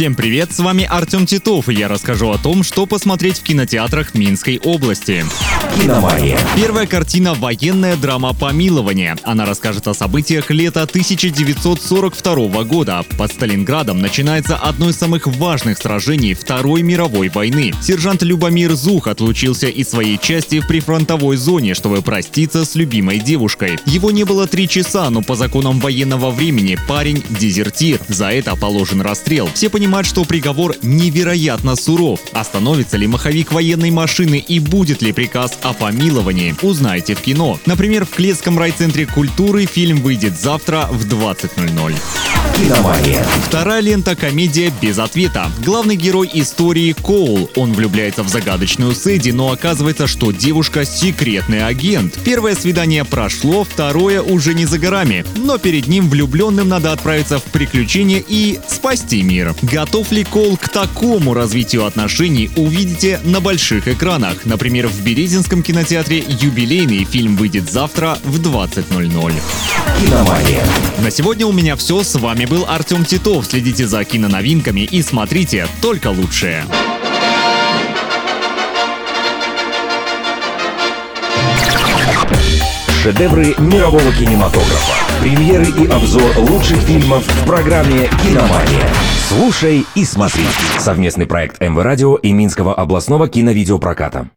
Всем привет, с вами Артем Титов, и я расскажу о том, что посмотреть в кинотеатрах Минской области. «Киномания». Первая картина – военная драма «Помилование». Она расскажет о событиях лета 1942 года. Под Сталинградом начинается одно из самых важных сражений Второй мировой войны. Сержант Любомир Зух отлучился из своей части в прифронтовой зоне, чтобы проститься с любимой девушкой. Его не было три часа, но по законам военного времени парень – дезертир. За это положен расстрел. Все понимают, что приговор невероятно суров. Остановится ли маховик военной машины и будет ли приказ о помиловании, узнаете в кино. Например, в Клетском райцентре культуры фильм выйдет завтра в 20.00. «Киномания». Вторая лента – комедия «Без ответа». Главный герой истории – Коул. Он влюбляется в загадочную Сэдди, но оказывается, что девушка – секретный агент. Первое свидание прошло, второе уже не за горами. Но перед ним влюбленным надо отправиться в приключения и спасти мир. Готов ли Коул к такому развитию отношений, увидите на больших экранах. Например, в Березинском кинотеатре юбилейный фильм выйдет завтра в 20.00. «Киномания». На сегодня у меня все. С вами был Артем Титов. Следите за киноновинками и смотрите только лучшее. Шедевры мирового кинематографа. Премьеры и обзор лучших фильмов в программе «Киномания». Слушай и смотри. Совместный проект МВ Радио и Минского областного киновидеопроката.